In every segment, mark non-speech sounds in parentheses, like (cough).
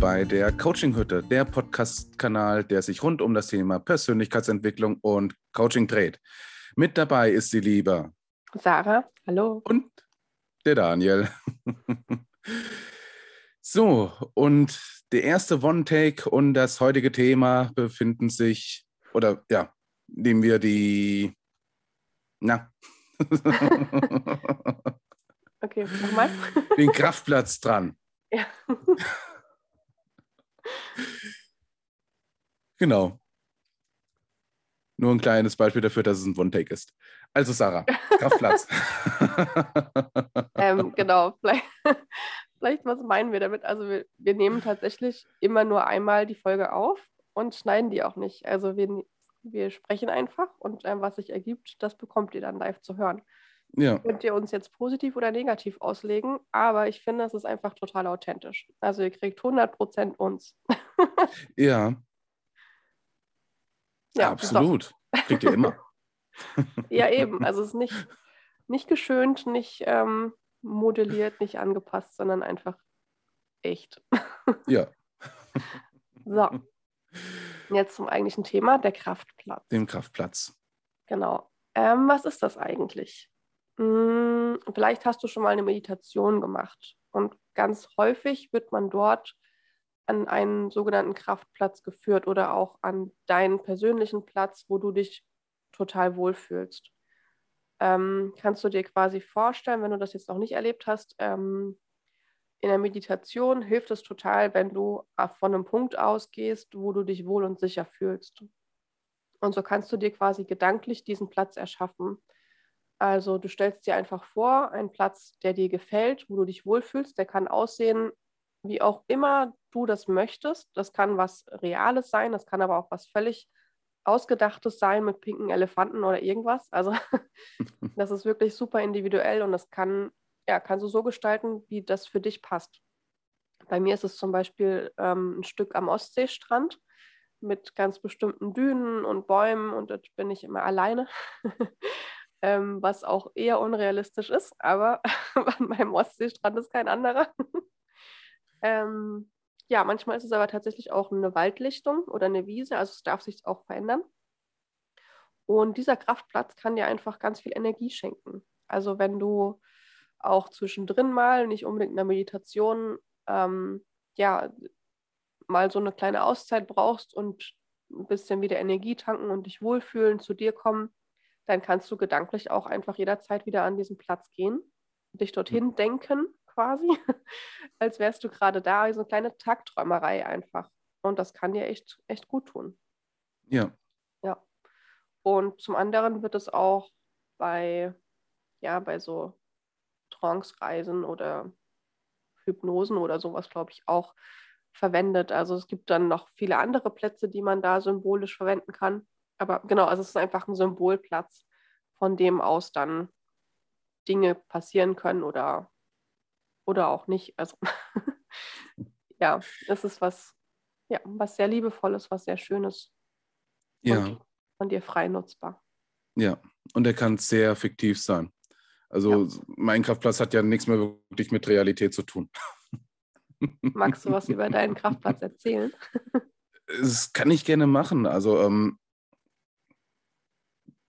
bei der Coaching Hütte, der Podcast-Kanal, der sich rund um das Thema Persönlichkeitsentwicklung und Coaching dreht. Mit dabei ist die liebe Sarah, hallo. Und der Daniel. (laughs) so, und der erste One-Take und das heutige Thema befinden sich, oder ja, nehmen wir die, na. (laughs) okay, nochmal. Den Kraftplatz dran. Ja. (laughs) genau. Nur ein kleines Beispiel dafür, dass es ein One-Take ist. Also Sarah, Kraftplatz. (laughs) ähm, genau, vielleicht, (laughs) vielleicht, was meinen wir damit? Also wir, wir, nehmen tatsächlich immer nur einmal die Folge auf und schneiden die auch nicht. Also wir, wir sprechen einfach und ähm, was sich ergibt, das bekommt ihr dann live zu hören. Ja. Könnt ihr uns jetzt positiv oder negativ auslegen, aber ich finde, es ist einfach total authentisch. Also ihr kriegt 100% uns. (laughs) ja. Ja, absolut. Kriegt ihr immer. (laughs) ja, eben. (laughs) Also es ist nicht, nicht geschönt, nicht ähm, modelliert, nicht angepasst, sondern einfach echt. ja. so. Jetzt zum eigentlichen Thema, der Kraftplatz. Dem Kraftplatz. Genau. Ähm, was ist das eigentlich? Hm, vielleicht hast du schon mal eine Meditation gemacht und ganz häufig wird man dort an einen sogenannten Kraftplatz geführt oder auch an deinen persönlichen Platz, wo du dich total wohlfühlst. Ähm, kannst du dir quasi vorstellen, wenn du das jetzt noch nicht erlebt hast, ähm, in der Meditation hilft es total, wenn du von einem Punkt ausgehst, wo du dich wohl und sicher fühlst. Und so kannst du dir quasi gedanklich diesen Platz erschaffen. Also du stellst dir einfach vor, einen Platz, der dir gefällt, wo du dich wohlfühlst, der kann aussehen, wie auch immer du das möchtest. Das kann was Reales sein, das kann aber auch was völlig Ausgedachtes sein mit pinken Elefanten oder irgendwas. Also (laughs) das ist wirklich super individuell und das kann, ja, kannst du so gestalten, wie das für dich passt. Bei mir ist es zum Beispiel ähm, ein Stück am Ostseestrand mit ganz bestimmten Dünen und Bäumen und dort bin ich immer alleine. (laughs) ähm, was auch eher unrealistisch ist, aber (laughs) an meinem Ostseestrand ist kein anderer. (laughs) ähm, ja, manchmal ist es aber tatsächlich auch eine Waldlichtung oder eine Wiese, also es darf sich auch verändern. Und dieser Kraftplatz kann dir einfach ganz viel Energie schenken. Also wenn du auch zwischendrin mal, nicht unbedingt in der Meditation, ähm, ja, mal so eine kleine Auszeit brauchst und ein bisschen wieder Energie tanken und dich wohlfühlen, zu dir kommen, dann kannst du gedanklich auch einfach jederzeit wieder an diesen Platz gehen, dich dorthin mhm. denken quasi, (laughs) als wärst du gerade da, so eine kleine Tagträumerei einfach. Und das kann dir echt, echt gut tun. Ja. Ja. Und zum anderen wird es auch bei, ja, bei so Trance-Reisen oder Hypnosen oder sowas, glaube ich, auch verwendet. Also es gibt dann noch viele andere Plätze, die man da symbolisch verwenden kann. Aber genau, also es ist einfach ein Symbolplatz, von dem aus dann Dinge passieren können oder, oder auch nicht. Also (laughs) ja, es ist was, ja, was sehr liebevolles, was sehr Schönes. Ja. Von dir frei nutzbar. Ja, und er kann sehr fiktiv sein. Also ja. mein Kraftplatz hat ja nichts mehr wirklich mit Realität zu tun. Magst du was (laughs) über deinen Kraftplatz erzählen? Das kann ich gerne machen. Also ähm,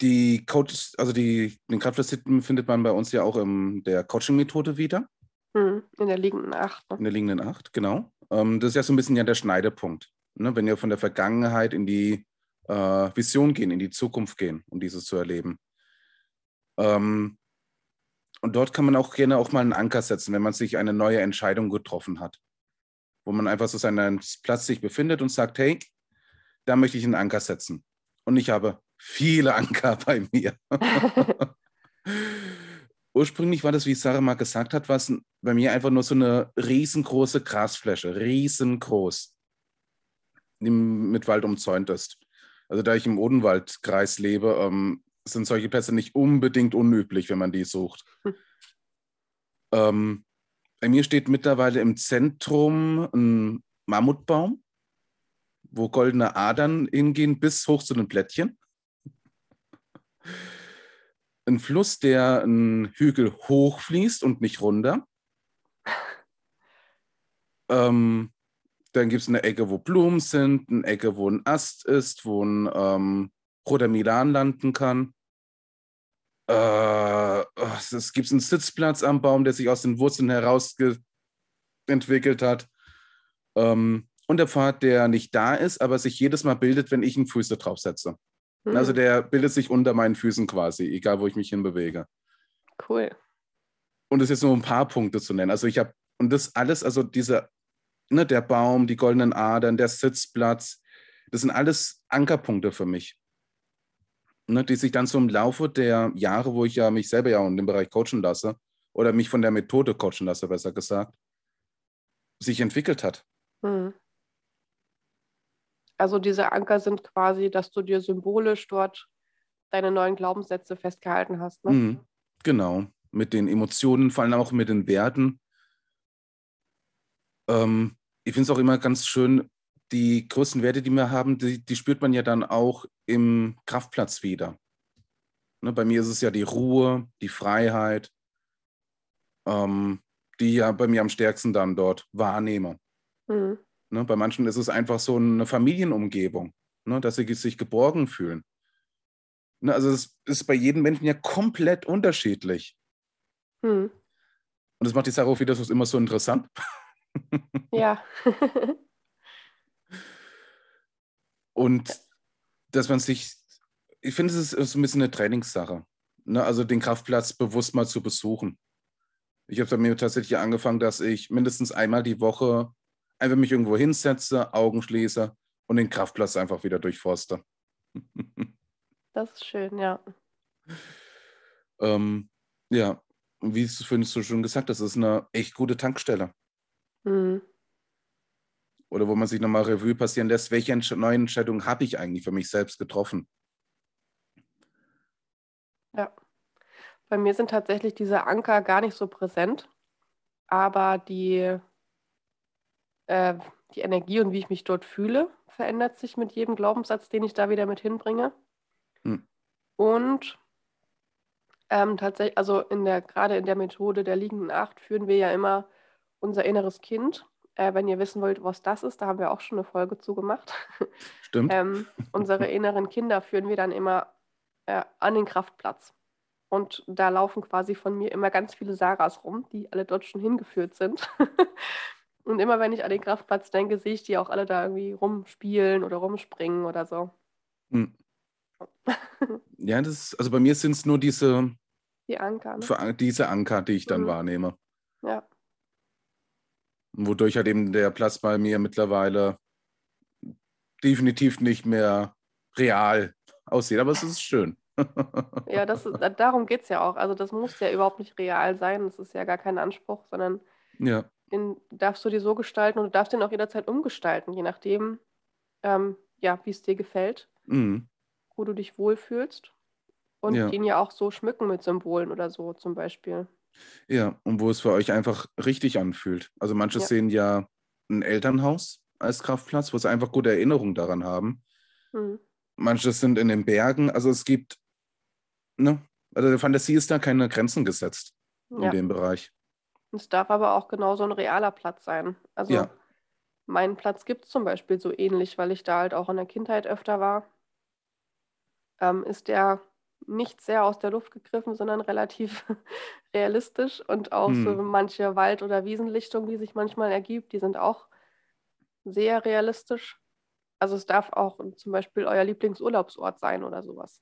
die Coach, also die, den Kraftplatz findet man bei uns ja auch in der Coaching-Methode wieder. Hm, in der liegenden Acht. Ne? In der liegenden Acht, genau. Ähm, das ist ja so ein bisschen ja der Schneidepunkt. Ne? Wenn wir von der Vergangenheit in die äh, Vision gehen, in die Zukunft gehen, um dieses zu erleben. Ähm, und dort kann man auch gerne auch mal einen Anker setzen, wenn man sich eine neue Entscheidung getroffen hat. Wo man einfach so seinen Platz sich befindet und sagt, hey, da möchte ich einen Anker setzen. Und ich habe viele Anker (laughs) bei mir. Ursprünglich war das, wie Sarah mal gesagt hat, was bei mir einfach nur so eine riesengroße Grasfläche, riesengroß, die mit Wald umzäunt ist. Also da ich im Odenwaldkreis lebe, ähm, sind solche Plätze nicht unbedingt unüblich, wenn man die sucht. Hm. (laughs) Ähm, bei mir steht mittlerweile im Zentrum ein Mammutbaum, wo goldene Adern hingehen bis hoch zu den Blättchen ein Fluss, der einen Hügel hochfließt und nicht runter. Ähm, dann gibt es eine Ecke, wo Blumen sind, eine Ecke, wo ein Ast ist, wo ein ähm, roter Milan landen kann. Äh, es gibt einen Sitzplatz am Baum, der sich aus den Wurzeln heraus entwickelt hat. Ähm, und der Pfad, der nicht da ist, aber sich jedes Mal bildet, wenn ich einen Füße draufsetze. Mhm. Also der bildet sich unter meinen Füßen quasi, egal wo ich mich hinbewege. Cool. Und das ist jetzt nur ein paar Punkte zu nennen. Also ich habe, und das alles, also diese, ne, der Baum, die goldenen Adern, der Sitzplatz, das sind alles Ankerpunkte für mich ne, die sich dann so im Laufe der Jahre, wo ich ja mich selber ja in dem Bereich coachen lasse, oder mich von der Methode coachen lasse, besser gesagt, sich entwickelt hat. Hm. Also diese Anker sind quasi, dass du dir symbolisch dort deine neuen Glaubenssätze festgehalten hast. Ne? Mhm, genau, mit den Emotionen, vor allem auch mit den Werten. Ähm, ich finde es auch immer ganz schön, die größten Werte, die wir haben, die, die spürt man ja dann auch im Kraftplatz wieder. Ne, bei mir ist es ja die Ruhe, die Freiheit, ähm, die ja bei mir am stärksten dann dort wahrnehme. Mhm. Ne, bei manchen ist es einfach so eine Familienumgebung, ne, dass sie sich geborgen fühlen. Ne, also es ist bei jedem Menschen ja komplett unterschiedlich. Mhm. Und das macht die Sache auch wieder so, immer so interessant. (laughs) Ja. Und dass man sich, ich finde, es ist so ein bisschen eine Trainingssache. Ne? Also den Kraftplatz bewusst mal zu besuchen. Ich habe bei mir tatsächlich angefangen, dass ich mindestens einmal die Woche einfach mich irgendwo hinsetze, Augen schließe und den Kraftplatz einfach wieder durchforste. (laughs) Das ist schön, ja. Ähm, ja, wie findest du schon gesagt, das ist eine echt gute Tankstelle. Mhm oder wo man sich nochmal Revue passieren lässt, welche neuen Entscheidungen habe ich eigentlich für mich selbst getroffen? Ja, bei mir sind tatsächlich diese Anker gar nicht so präsent, aber die, äh, die Energie und wie ich mich dort fühle, verändert sich mit jedem Glaubenssatz, den ich da wieder mit hinbringe. Hm. Und ähm, tatsächlich, also in der, gerade in der Methode der liegenden Acht führen wir ja immer unser inneres Kind äh, wenn ihr wissen wollt, was das ist, da haben wir auch schon eine Folge zu gemacht. Stimmt. ähm, unsere (laughs) inneren Kinder führen wir dann immer äh, an den Kraftplatz. Und da laufen quasi von mir immer ganz viele Saras rum, die alle dort schon hingeführt sind. (laughs) Und immer wenn ich an den Kraftplatz denke, sehe ich die auch alle da irgendwie rumspielen oder rumspringen oder so. Hm. (laughs) ja, das also bei mir sind es nur diese, die Anker, ne? diese Anker, die ich dann mhm. wahrnehme. Ja. Wodurch halt eben der Platz bei mir mittlerweile definitiv nicht mehr real aussieht, aber es ist schön. (laughs) ja, das ist, darum geht es ja auch. Also das muss ja überhaupt nicht real sein. Das ist ja gar kein Anspruch, sondern ja. Den darfst du dir so gestalten und du darfst den auch jederzeit umgestalten, je nachdem, ähm, ja, wie es dir gefällt, mhm. wo du dich wohlfühlst. Und ja. den ja auch so schmücken mit Symbolen oder so zum Beispiel. Ja, und wo es für euch einfach richtig anfühlt. Also manche ja. sehen ja ein Elternhaus als Kraftplatz, wo sie einfach gute Erinnerungen daran haben. Mhm. Manche sind in den Bergen. Also es gibt, ne, also der Fantasie ist da keine Grenzen gesetzt in ja. dem Bereich. Es darf aber auch genauso ein realer Platz sein. Also ja. meinen Platz gibt es zum Beispiel so ähnlich, weil ich da halt auch in der Kindheit öfter war. Ähm, ist der nicht sehr aus der Luft gegriffen, sondern relativ (laughs) realistisch und auch hm. so manche Wald- oder Wiesenlichtungen, die sich manchmal ergibt, die sind auch sehr realistisch. Also es darf auch zum Beispiel euer Lieblingsurlaubsort sein oder sowas.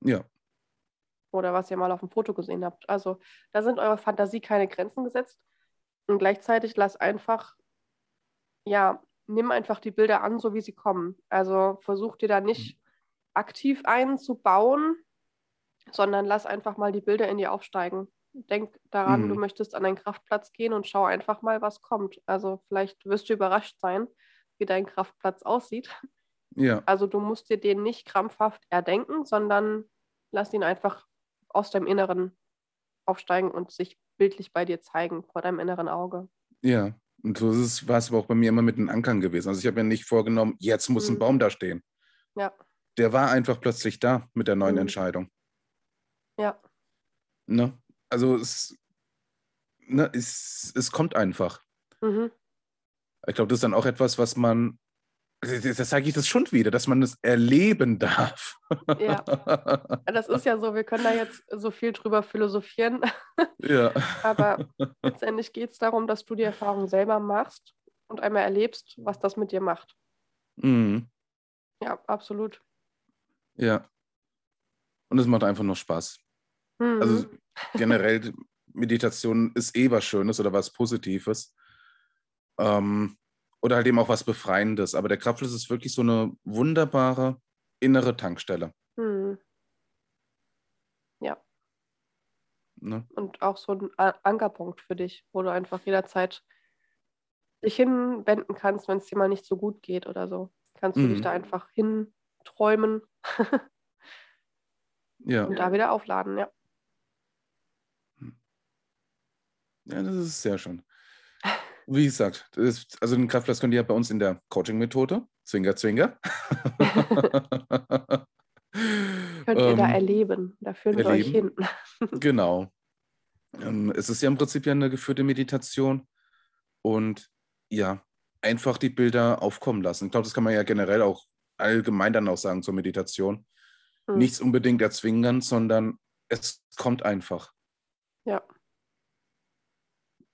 Ja. Oder was ihr mal auf dem Foto gesehen habt. Also da sind eurer Fantasie keine Grenzen gesetzt. Und gleichzeitig lass einfach, ja, nimm einfach die Bilder an, so wie sie kommen. Also versuch dir da nicht hm. aktiv einzubauen, sondern lass einfach mal die Bilder in dir aufsteigen. Denk daran, mhm. du möchtest an einen Kraftplatz gehen und schau einfach mal, was kommt. Also vielleicht wirst du überrascht sein, wie dein Kraftplatz aussieht. Ja. Also du musst dir den nicht krampfhaft erdenken, sondern lass ihn einfach aus deinem Inneren aufsteigen und sich bildlich bei dir zeigen, vor deinem inneren Auge. Ja, und so war es aber auch bei mir immer mit den Ankern gewesen. Also ich habe mir nicht vorgenommen, jetzt muss mhm. ein Baum da stehen. Ja. Der war einfach plötzlich da mit der neuen mhm. Entscheidung. Ja. Ne? Also es, ne, es, es kommt einfach. Mhm. Ich glaube, das ist dann auch etwas, was man, das sage ich das schon wieder, dass man es erleben darf. Ja, (laughs) das ist ja so, wir können da jetzt so viel drüber philosophieren. Ja. (laughs) Aber letztendlich geht es darum, dass du die Erfahrung selber machst und einmal erlebst, was das mit dir macht. Mhm. Ja, absolut. Ja. Und es macht einfach nur Spaß. Mhm. Also generell, (laughs) Meditation ist eh was Schönes oder was Positives. Ähm, oder halt eben auch was Befreiendes. Aber der Kraftfluss ist wirklich so eine wunderbare innere Tankstelle. Mhm. Ja. Ne? Und auch so ein Ankerpunkt für dich, wo du einfach jederzeit dich hinwenden kannst, wenn es dir mal nicht so gut geht oder so. Kannst du dich Mhm. da einfach hinträumen Ja. und da wieder aufladen, ja. ja, das ist sehr schön. (laughs) Wie gesagt, ist, also den Kraftplatz könnt ihr ja bei uns in der Coaching-Methode, Zwinger, Zwinger. (laughs) Könnt ihr da Ähm, erleben. Da führen wir euch hin. erleben. (laughs) Genau. Ähm, es ist ja im Prinzip ja eine geführte Meditation und ja, einfach die Bilder aufkommen lassen. Ich glaube, das kann man ja generell auch allgemein dann auch sagen zur Meditation. Hm. Nichts unbedingt erzwingen, sondern es kommt einfach. Ja,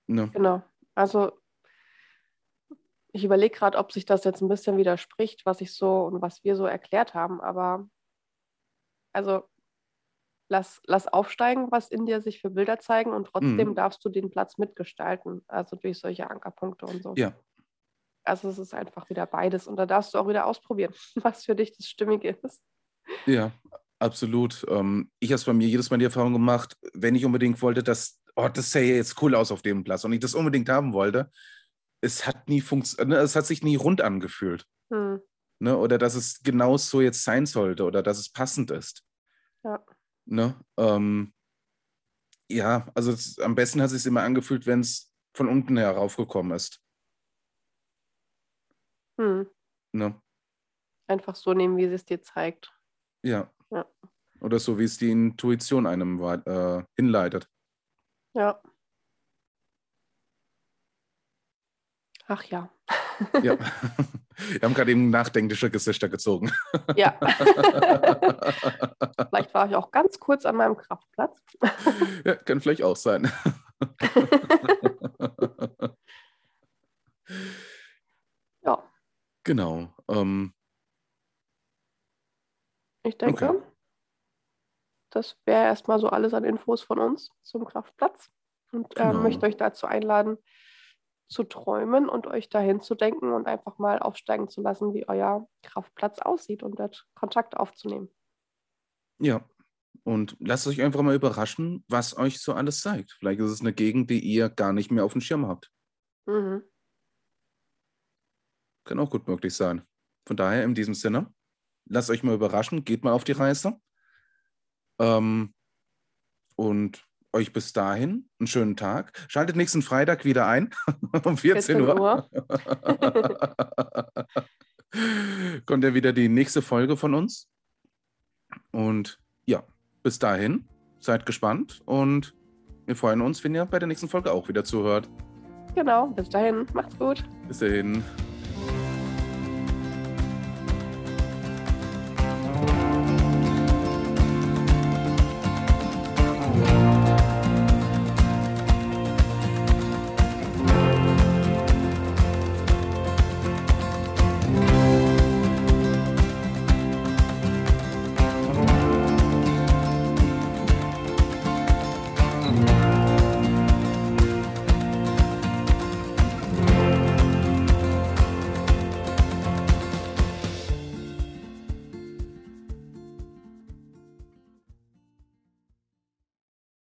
Ne? genau. Also ich überlege gerade, ob sich das jetzt ein bisschen widerspricht, was ich so und was wir so erklärt haben, aber also lass, lass aufsteigen, was in dir sich für Bilder zeigen und trotzdem Mhm. darfst du den Platz mitgestalten, also durch solche Ankerpunkte und so. Ja, Also es ist einfach wieder beides und da darfst du auch wieder ausprobieren, (laughs) was für dich das Stimmige ist. ja, absolut. Ähm, ich habe es bei mir jedes Mal die Erfahrung gemacht, wenn ich unbedingt wollte, dass, oh, das sähe jetzt cool aus auf dem Platz und ich das unbedingt haben wollte, es hat nie funktioniert, es hat sich nie rund angefühlt. Hm. Ne? Oder dass es genau so jetzt sein sollte oder dass es passend ist. Ja. Ne? Ähm, ja, also es, am besten hat es sich immer angefühlt, wenn es von unten heraufgekommen ist. Hm. Ne? Einfach so nehmen, wie sie es dir zeigt. Ja. Ja. Oder so, wie es die Intuition einem äh, hinleitet. Ja. Ach ja. Ja. Wir haben gerade eben nachdenkliche Gesichter gezogen. Ja. (laughs) Vielleicht war ich auch ganz kurz an meinem Kraftplatz. ja, kann vielleicht auch sein. (laughs) Ja, genau. Ähm, ich denke, Okay. das wäre erstmal so alles an Infos von uns zum Kraftplatz. Und ähm, Genau. möchte euch dazu einladen, zu träumen und euch dahin zu denken und einfach mal aufsteigen zu lassen, wie euer Kraftplatz aussieht und dort Kontakt aufzunehmen. ja. Und lasst euch einfach mal überraschen, was euch so alles zeigt. Vielleicht ist es eine Gegend, die ihr gar nicht mehr auf dem Schirm habt. Mhm. Kann auch gut möglich sein. Von daher, in diesem Sinne, lasst euch mal überraschen, geht mal auf die Reise. Ähm, und euch bis dahin einen schönen Tag. Schaltet nächsten Freitag wieder ein (laughs) um 14, 14 Uhr. (laughs) Kommt ja wieder die nächste Folge von uns. Und ja, bis dahin, seid gespannt und wir freuen uns, wenn ihr bei der nächsten Folge auch wieder zuhört. Genau, bis dahin, macht's gut. Bis dahin.